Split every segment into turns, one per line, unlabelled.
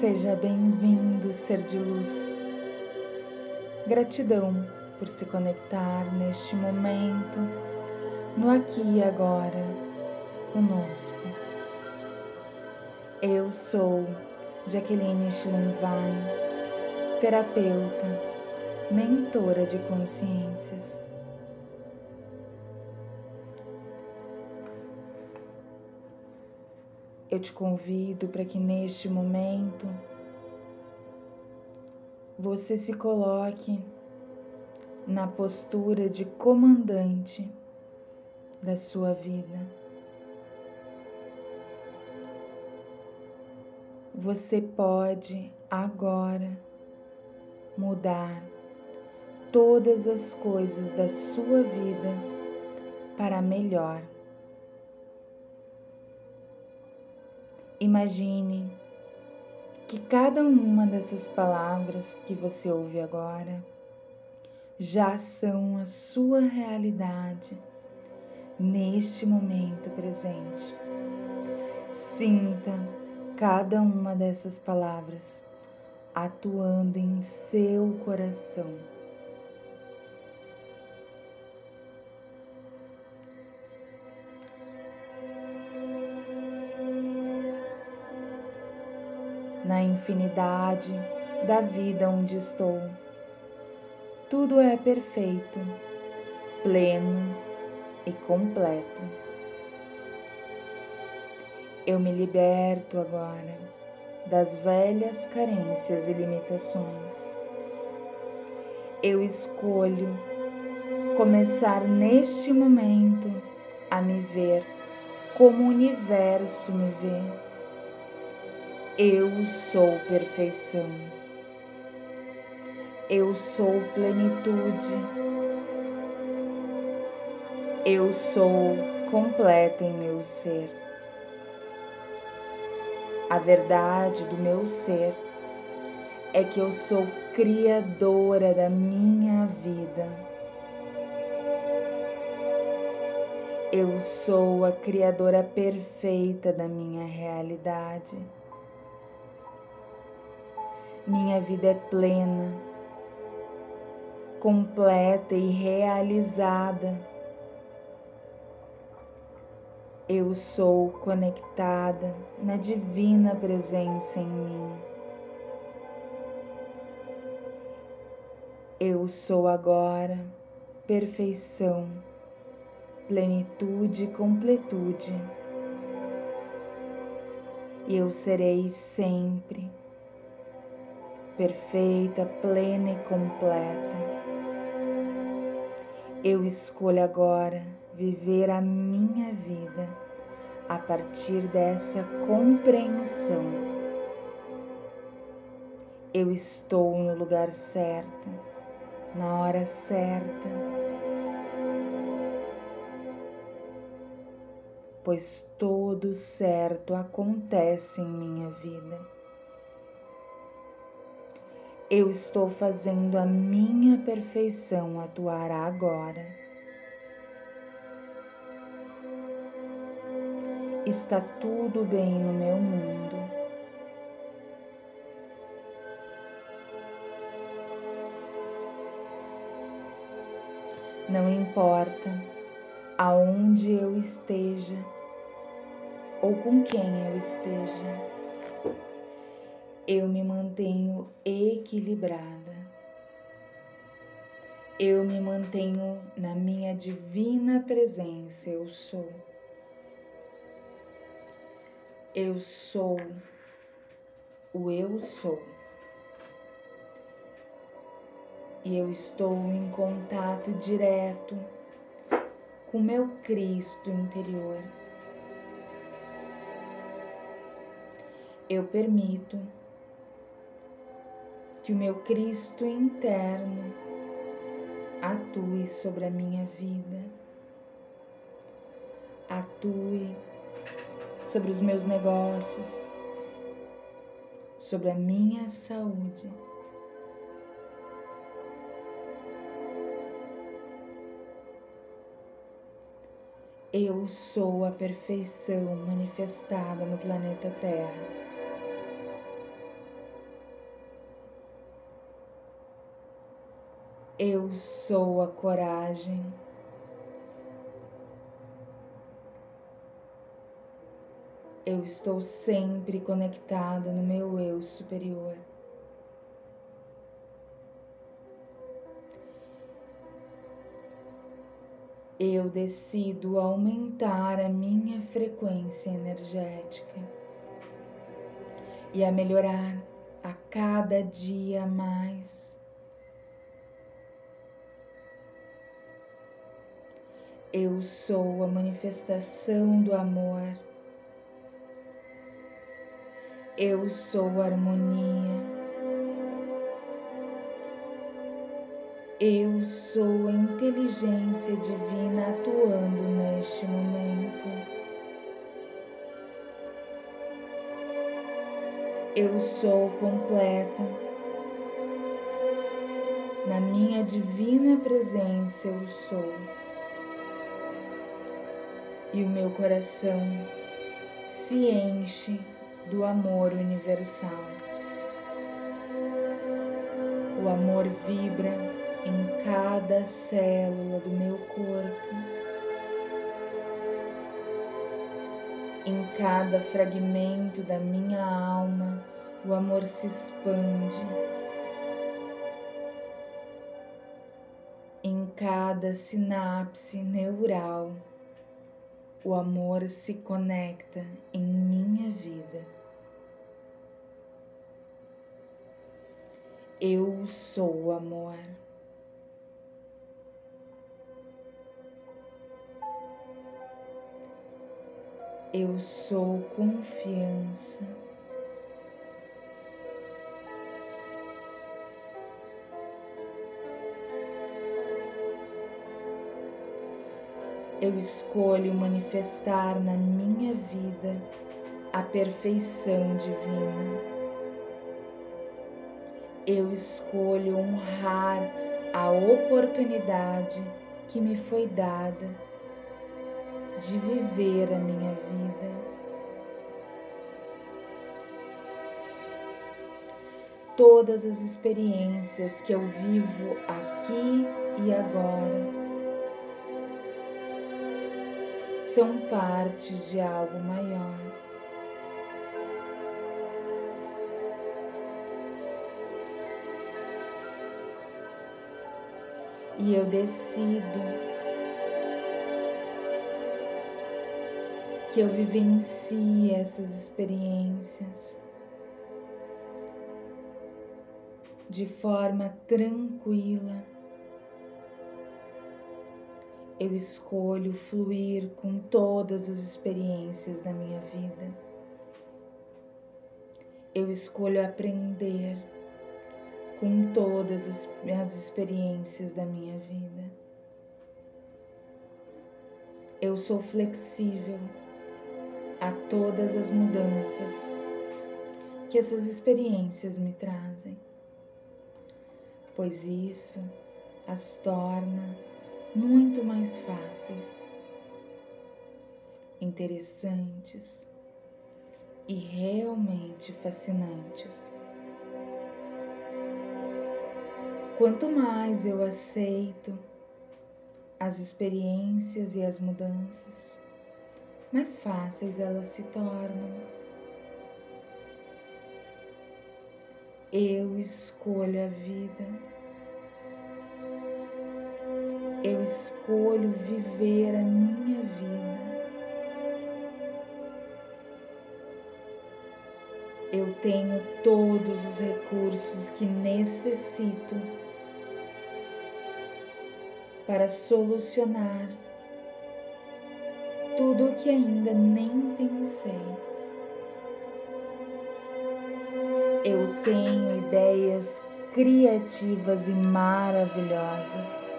Seja bem-vindo, ser de luz. Gratidão por se conectar neste momento, no aqui e agora, conosco. Eu sou Jaqueline Schlenwein, terapeuta, mentora de consciências. Eu te convido para que neste momento você se coloque na postura de comandante da sua vida. Você pode agora mudar todas as coisas da sua vida para melhor. Imagine que cada uma dessas palavras que você ouve agora já são a sua realidade neste momento presente. Sinta cada uma dessas palavras atuando em seu coração. Na infinidade da vida onde estou, tudo é perfeito, pleno e completo. Eu me liberto agora das velhas carências e limitações. Eu escolho começar neste momento a me ver como o universo me vê. Eu sou perfeição. Eu sou plenitude. Eu sou completa em meu ser. A verdade do meu ser é que eu sou criadora da minha vida. Eu sou a criadora perfeita da minha realidade. Minha vida é plena, completa e realizada eu sou conectada na divina presença em mim. Eu sou agora perfeição, plenitude e completude. E eu serei sempre perfeita, plena e completa. Eu escolho agora viver a minha vida a partir dessa compreensão. Eu estou no lugar certo, na hora certa, pois todo certo acontece em minha vida. Eu estou fazendo a minha perfeição atuar agora. está tudo bem no meu mundo. Não importa aonde eu esteja ou com quem eu esteja, eu me mantenho equilibrada. Eu me mantenho na minha divina presença, eu sou. Eu sou o eu sou. E eu estou em contato direto com meu Cristo interior. Eu permito que o meu Cristo interno atue sobre a minha vida, atue sobre os meus negócios, sobre a minha saúde. Eu sou a perfeição manifestada no planeta Terra. Eu sou a coragem. Eu estou sempre conectada no meu eu superior. Eu decido aumentar a minha frequência energética e a melhorar a cada dia mais. Eu sou a manifestação do amor. Eu sou harmonia. Eu sou a inteligência divina atuando neste momento. Eu sou completa. Na minha divina presença eu sou. E o meu coração se enche do amor universal. O amor vibra em cada célula do meu corpo, em cada fragmento da minha alma, o amor se expande. Em cada sinapse neural, o amor se conecta em minha vida. Eu sou amor. Eu sou confiança. Eu escolho manifestar na minha vida a perfeição divina eu escolho honrar a oportunidade que me foi dada de viver a minha vida. Todas as experiências que eu vivo aqui e agora são partes de algo maior. e eu decido que eu vivencie essas experiências de forma tranquila. Eu escolho fluir com todas as experiências da minha vida. Eu escolho aprender com todas as experiências da minha vida. Eu sou flexível a todas as mudanças que essas experiências me trazem, pois isso as torna muito mais fáceis, interessantes e realmente fascinantes. Quanto mais eu aceito as experiências e as mudanças, mais fáceis elas se tornam. Eu escolho a vida. Eu escolho viver a minha vida. Eu tenho todos os recursos que necessito para solucionar tudo o que ainda nem pensei. Eu tenho ideias criativas e maravilhosas.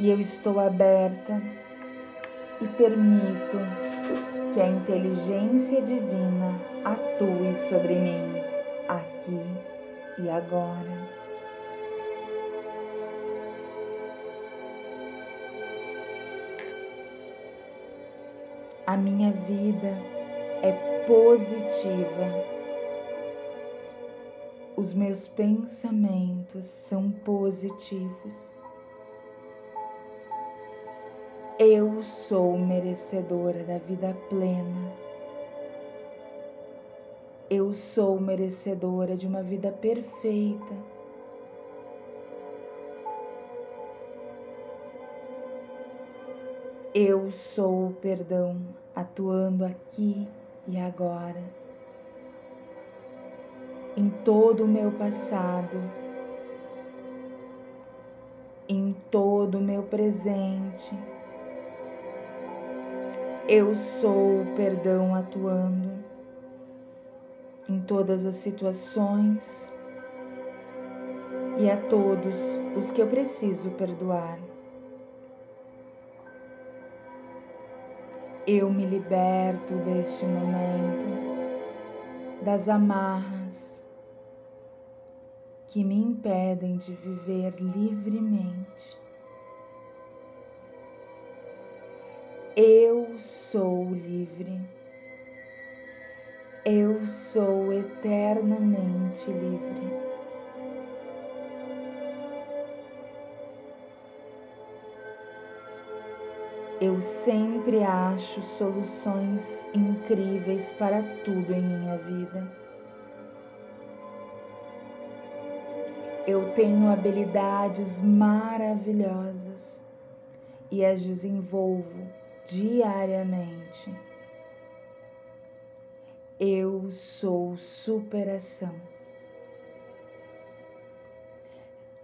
E eu estou aberta e permito que a inteligência divina atue sobre mim aqui e agora. A minha vida é positiva. Os meus pensamentos são positivos. Eu sou merecedora da vida plena. Eu sou merecedora de uma vida perfeita. Eu sou o perdão atuando aqui e agora, em todo o meu passado, em todo o meu presente eu sou o perdão atuando em todas as situações e a todos os que eu preciso perdoar. Eu me liberto deste momento, das amarras que me impedem de viver livremente. Eu sou livre. Eu sou eternamente livre. Eu sempre acho soluções incríveis para tudo em minha vida. Eu tenho habilidades maravilhosas e as desenvolvo diariamente. Eu sou superação.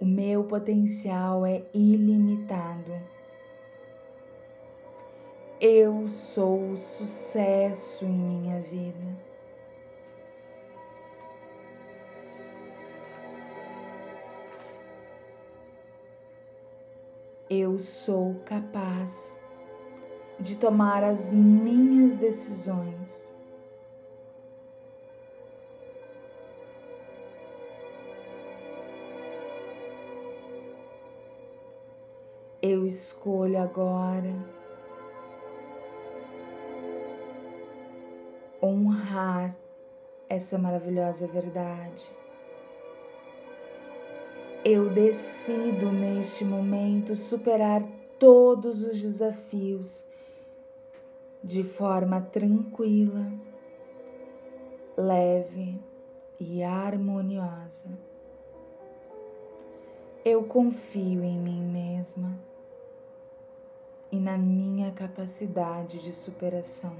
O meu potencial é ilimitado. Eu sou sucesso em minha vida. Eu sou capaz de tomar as minhas decisões. Eu escolho agora honrar essa maravilhosa verdade. Eu decido neste momento superar todos os desafios de forma tranquila, leve e harmoniosa. Eu confio em mim mesma e na minha capacidade de superação.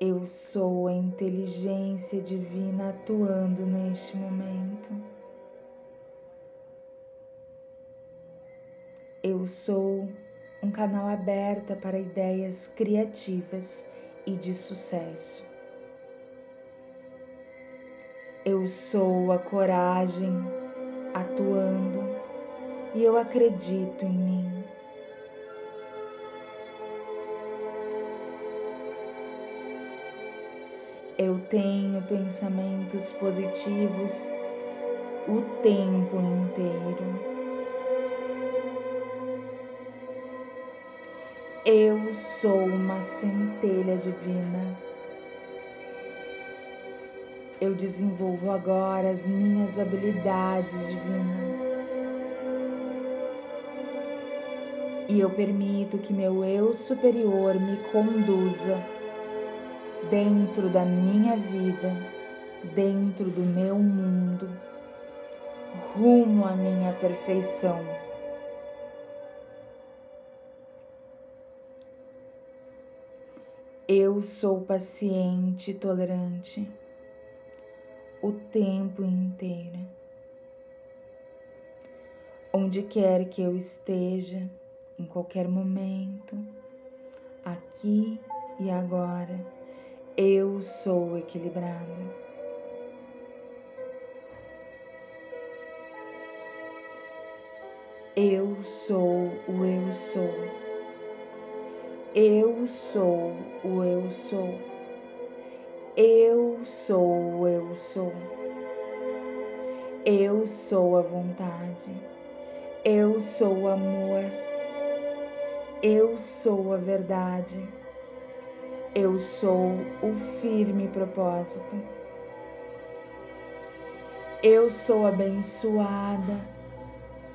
Eu sou a inteligência divina atuando neste momento. Sou um canal aberto para ideias criativas e de sucesso. Eu sou a coragem atuando e eu acredito em mim. Eu tenho pensamentos positivos o tempo inteiro. Eu sou uma centelha divina. Eu desenvolvo agora as minhas habilidades divinas. E eu permito que meu eu superior me conduza dentro da minha vida, dentro do meu mundo, rumo à minha perfeição. Eu sou paciente e tolerante o tempo inteiro. Onde quer que eu esteja, em qualquer momento, aqui e agora, eu sou equilibrada. Eu sou o eu sou. Eu sou o eu sou. Eu sou o eu sou. Eu sou a vontade. Eu sou o amor. Eu sou a verdade. Eu sou o firme propósito. Eu sou abençoada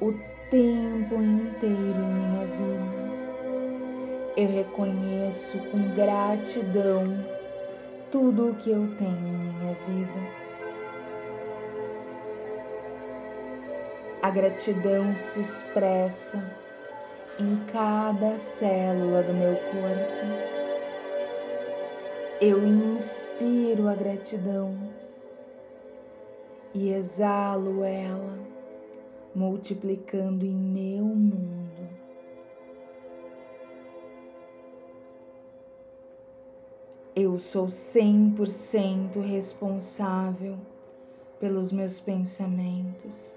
o tempo inteiro em minha vida. Eu reconheço com gratidão tudo o que eu tenho em minha vida. A gratidão se expressa em cada célula do meu corpo. Eu inspiro a gratidão e exalo ela, multiplicando em meu mundo. Eu sou 100% responsável pelos meus pensamentos,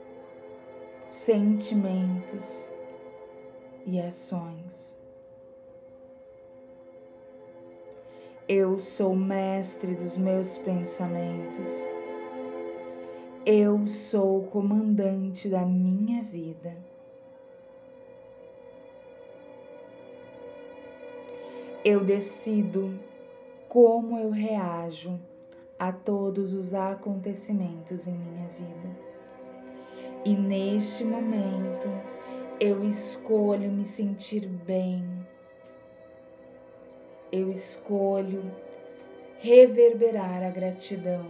sentimentos e ações. Eu sou mestre dos meus pensamentos. Eu sou o comandante da minha vida. Eu decido como eu reajo a todos os acontecimentos em minha vida. E neste momento eu escolho me sentir bem eu escolho reverberar a gratidão.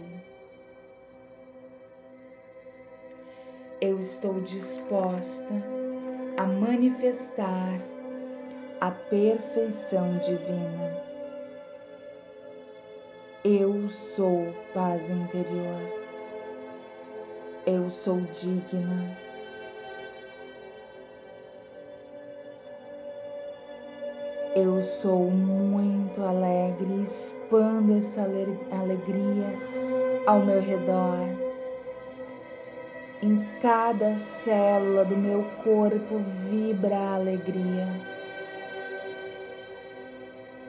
Eu estou disposta a manifestar a perfeição divina. Eu sou paz interior. Eu sou digna. Eu sou muito alegre, expando essa alegria ao meu redor. Em cada célula do meu corpo vibra a alegria.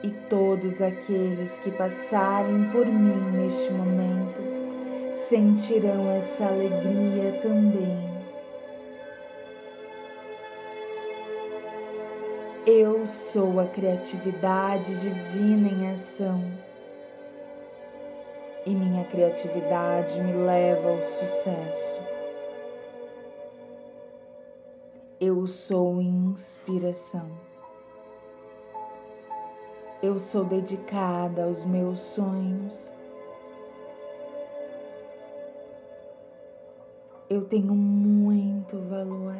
E todos aqueles que passarem por mim neste momento sentirão essa alegria também. Eu sou a criatividade divina em ação. E minha criatividade me leva ao sucesso. Eu sou inspiração. Eu sou dedicada aos meus sonhos. Eu tenho muito valor.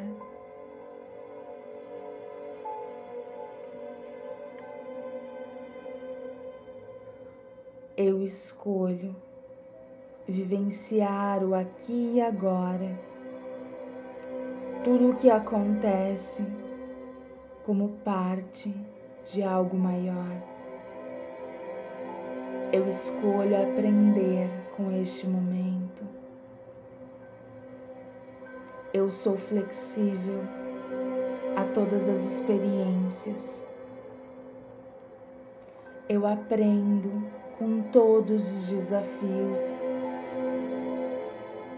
eu escolho vivenciar o aqui e agora, tudo o que acontece como parte de algo maior. Eu escolho aprender com este momento. Eu sou flexível a todas as experiências. Eu aprendo com todos os desafios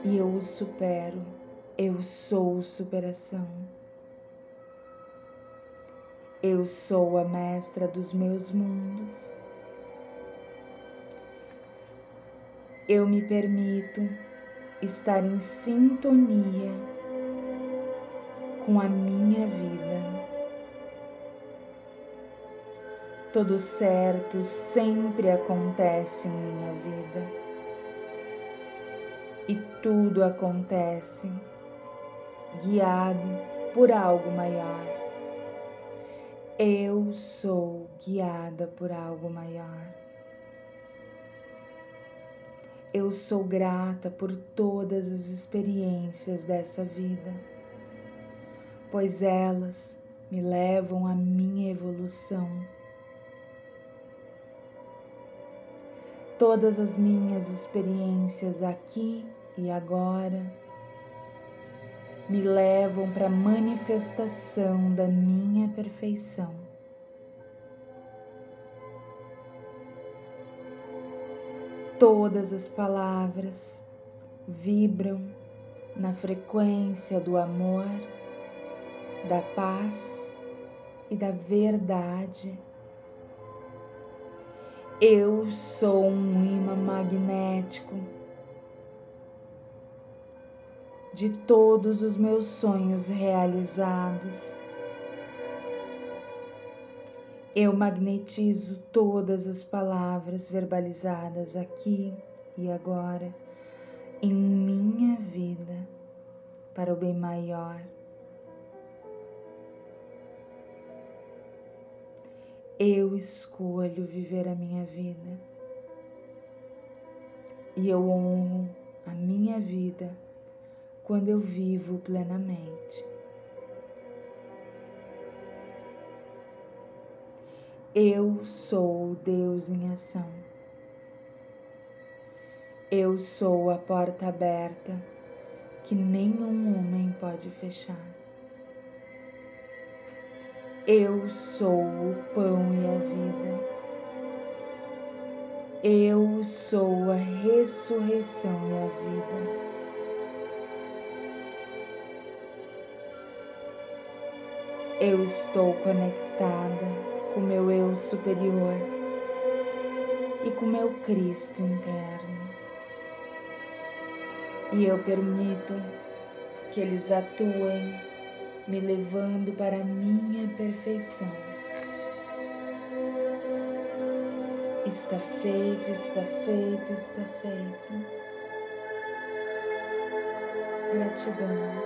e eu os supero. Eu sou superação. Eu sou a mestra dos meus mundos. Eu me permito estar em sintonia com a minha vida. Tudo certo sempre acontece em minha vida. E tudo acontece guiado por algo maior. Eu sou guiada por algo maior. Eu sou grata por todas as experiências dessa vida, pois elas me levam à minha evolução todas as minhas experiências aqui e agora me levam para a manifestação da minha perfeição. Todas as palavras vibram na frequência do amor, da paz e da verdade Eu sou um imã magnético de todos os meus sonhos realizados. Eu magnetizo todas as palavras verbalizadas aqui e agora em minha vida para o bem maior. Eu escolho viver a minha vida e eu honro a minha vida quando eu vivo plenamente. Eu sou Deus em ação. Eu sou a porta aberta que nenhum homem pode fechar. Eu sou o pão e a vida. Eu sou a ressurreição e a vida. Eu estou conectada com meu eu superior e com meu Cristo interno. E eu permito que eles atuem, me levando para a minha perfeição. Está feito, está feito, está feito. Gratidão.